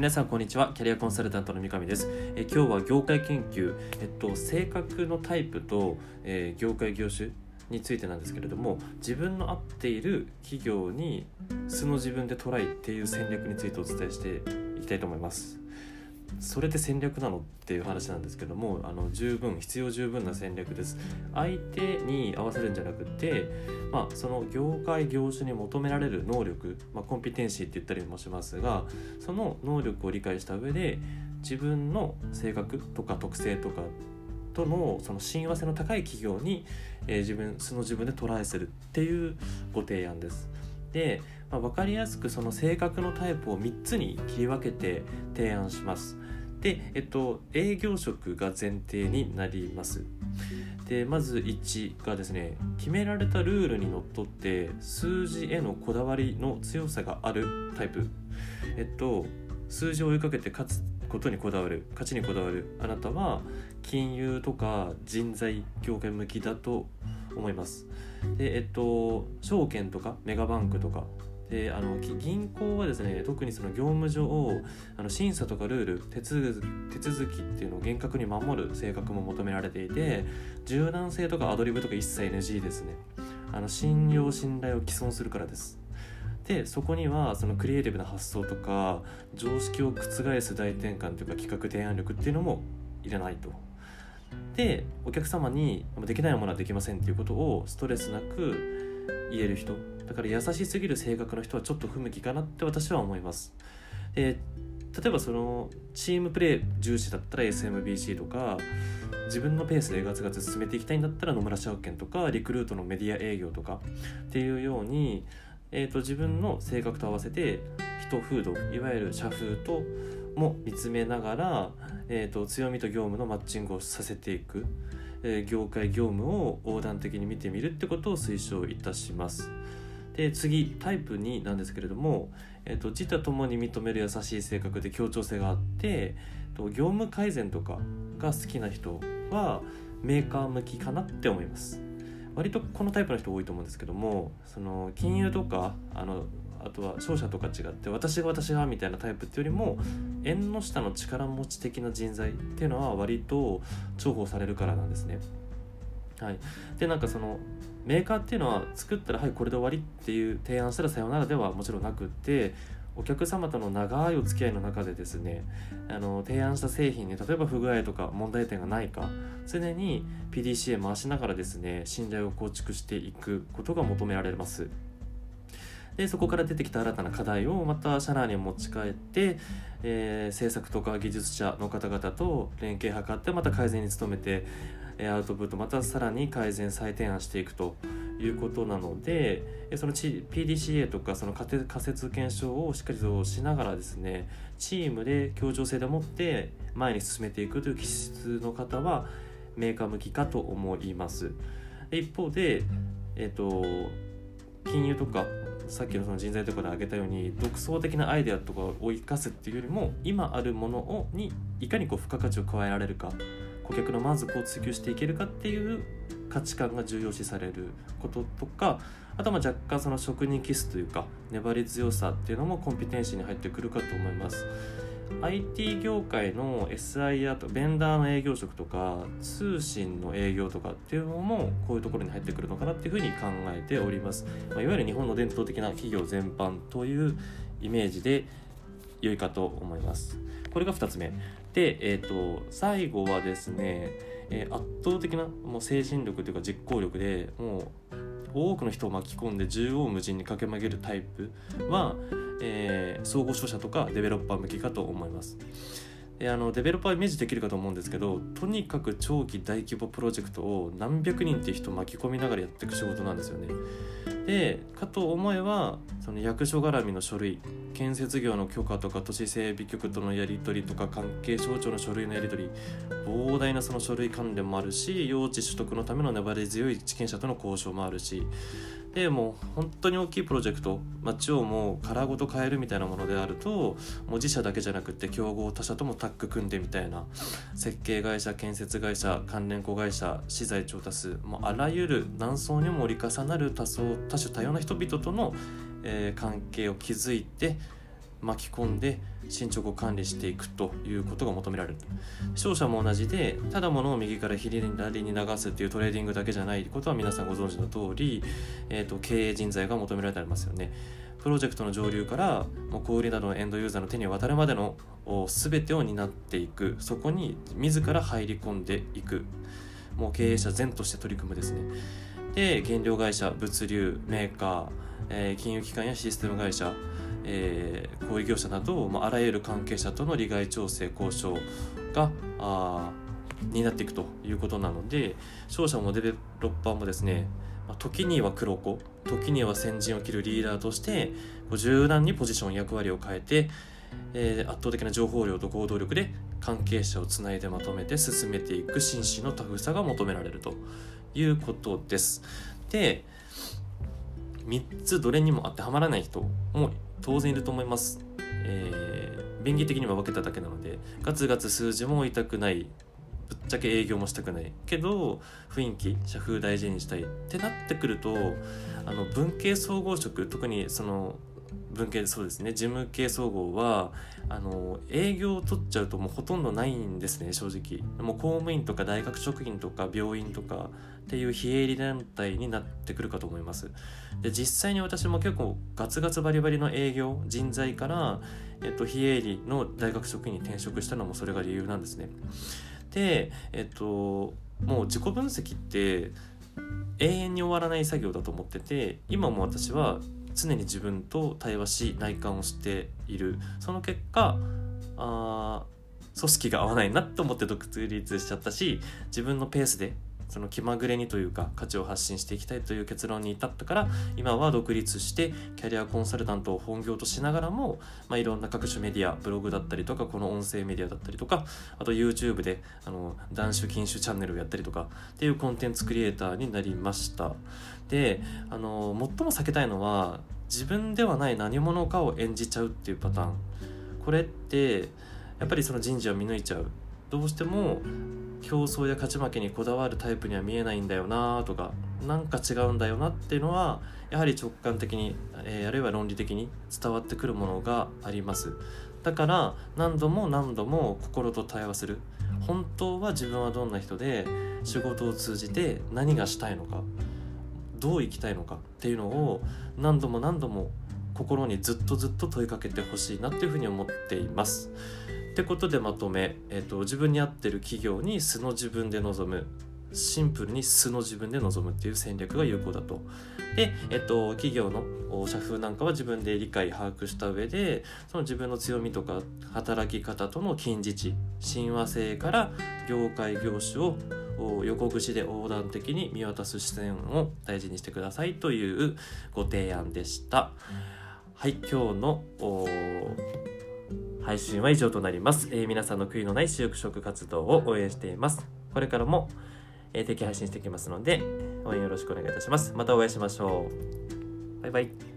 皆さんこんにちは。キャリアコンサルタントの三上です。え今日は業界研究。えっと性格のタイプと、えー業界業種についてなんですけれども自分の合っている企業に素の自分でトライっていう戦略についてお伝えしていきたいと思います。それで戦略なのっていう話なんですけどもあの十分必要十分な戦略です。相手に合わせるんじゃなくて、まあ、その業界業種に求められる能力、まあ、コンピテンシーって言ったりもしますがその能力を理解した上で自分の性格とか特性とかとのその親和性の高い企業に、えー自分素の自分でトライするっていうご提案です。で、まあ、分かりやすくその性格のタイプを3つに切り分けて提案します。で、えっと、営業職が前提になります。でまず1がですね決められたルールにのっとって数字へのこだわりの強さがあるタイプ。えっと数字を追いかけて勝つことにこだわる勝ちにこだわる。あなたは金融とか人材業界向きだと思います。でえっと証券とかメガバンクとかであの銀行はですね特にその業務上あの審査とかルール手続手続きっていうのを厳格に守る性格も求められていて柔軟性とかアドリブとか一切 NG ですね。あの信用信頼を毀損するからです。でそこにはそのクリエイティブな発想とか常識を覆す大転換というか企画提案力っていうのもいらないと。でお客様にできないものはできませんっていうことをストレスなく言える人。だから優しすぎる性格の人はちょっと不向きかなって私は思います。で例えばそのチームプレー重視だったら SMBC とか自分のペースでガツガツ進めていきたいんだったら野村証券とかリクルートのメディア営業とかっていうように、えー、と自分の性格と合わせて人風土いわゆる社風とも見つめながら、えー、と強みと業務のマッチングをさせていく、えー業界業務を横断的に見てみるってことを推奨いたします。で次タイプ2なんですけれども、えー、と自他ともに認める優しい性格で協調性があってと業務改善とかが好きな人はメーカー向きかなって思います割とこのタイプの人多いと思うんですけどもその金融とかあのあとは商社とか違って私が私がみたいなタイプっていうよりも縁の下の力持ち的な人材っていうのは割と重宝されるからなんですねはい、でなんかそのメーカーっていうのは作ったらはいこれで終わりっていう提案したらさよならではもちろんなくってお客様との長いお付き合いの中でですねあの提案した製品に例えば不具合とか問題点がないか常に PDCA 回しながらですね信頼を構築していくことが求められます。でそこから出てきた新たな課題をまた社内に持ち帰って、えー制作とか技術者の方々と連携を図ってまた改善に努めてアウトプットまたさらに改善再提案していくということなのでその PDCA とかその仮説検証をしっかりとしながらですねチームで協調性でもって前に進めていくという気質の方はメーカー向きかと思います。一方で、えっと金融とかさっきのその人材とかで挙げたように独創的なアイデアとかを生かすっていうよりも今あるものをにいかにこう付加価値を加えられるか顧客の満足を追求していけるかっていう価値観が重要視されることとかあとは若干その職人気質というか粘り強さっていうのもコンピテンシーに入ってくるかと思います。IT 業界の SIR とベンダーの営業職とか通信の営業とかっていうのもこういうところに入ってくるのかなっていうふうに考えております、まあ、いわゆる日本の伝統的な企業全般というイメージで良いかと思います。これが2つ目。で、えー、と最後はですね、えー圧倒的なもう精神力というか実行力でもう多くの人を巻き込んで縦横無尽に駆け曲げるタイプは、えー総合商社とかデベロッパー向きかと思います。であのデベロッパーイメージできるかと思うんですけどとにかく長期大規模プロジェクトを何百人っていう人巻き込みながらやっていく仕事なんですよね。でかと思えばその役所絡みの書類建設業の許可とか都市整備局とのやり取りとか関係省庁の書類のやり取り膨大なその書類関連もあるし用地取得のための粘り強い地権者との交渉もあるしでもう本当に大きいプロジェクト町をもう殻ごと変えるみたいなものであるともう自社だけじゃなくて競合他社ともタッグ組んでみたいな設計会社建設会社関連子会社資材調達もうあらゆる何層にも折り重なる多層多種多様な人々との、えー関係を築いて巻き込んで進捗を管理していくということが求められる商社も同じでただ物を右から左に流すっていうトレーディングだけじゃないことは皆さんご存知の通り、えーと、経営人材が求められてありますよね。プロジェクトの上流から小売などのエンドユーザーの手に渡るまでの全てを担っていく。そこに自ら入り込んでいく。もう経営者全として取り組むですね。で原料会社物流メーカー、えー、金融機関やシステム会社えー、小売業者など、まあ、あらゆる関係者との利害調整交渉があになっていくということなので商社もデベロッパーもですね、時には黒子時には先陣を切るリーダーとして柔軟にポジション役割を変えて、えー、圧倒的な情報量と行動力で関係者をつないでまとめて進めていく紳士のタフさが求められるということです。で3つどれにも当てはまらない人も当然いると思います。えー、便宜的には分けただけなのでガツガツ数字も痛くないぶっちゃけ営業もしたくないけど雰囲気社風大事にしたいってなってくるとあの文系総合職特にその文系そうですね。事務系総合はあの営業を取っちゃうともうほとんどないんですね正直。もう公務員とか大学職員とか病院とかっていう非営利団体になってくるかと思います。で実際に私も結構ガツガツバリバリの営業人材から、えっと、非営利の大学職員に転職したのもそれが理由なんですね。でえっともう自己分析って永遠に終わらない作業だと思ってて今も私は常に自分と対話し内観をしている。その結果あ組織が合わないなと思って独立しちゃったし自分のペースでその気まぐれにというか価値を発信していきたいという結論に至ったから今は独立してキャリアコンサルタントを本業としながらも、まあ、いろんな各種メディアブログだったりとかこの音声メディアだったりとかあと YouTube であの男子禁酒チャンネルをやったりとかっていうコンテンツクリエイターになりました。であの最も避けたいのは自分ではない何者かを演じちゃうっていうパターン。これってやっぱりその人事を見抜いちゃう。どうしても競争や勝ち負けにこだわるタイプには見えないんだよなとかなんか違うんだよなっていうのはやはり直感的に、えー、あるいは論理的に伝わってくるものがあります。だから何度も何度も心と対話する。本当は自分はどんな人で仕事を通じて何がしたいのかどう生きたいのかっていうのを何度も何度も心にずっとずっと問いかけてほしいなっていうふうに思っています。ってことでまとめ、えーと、自分に合ってる企業に素の自分で臨むシンプルに素の自分で臨むっていう戦略が有効だと。で、えっと、企業の社風なんかは自分で理解把握した上でその自分の強みとか働き方との近似値親和性から業界業種を横串で横断的に見渡す視線を大事にしてくださいというご提案でした。はい、今日の配信は以上となります、えー、皆さんの悔いのない就職活動を応援しています。これからも、えー、定期配信していきますので応援よろしくお願いいたします。またお会いしましょう。バイバイ。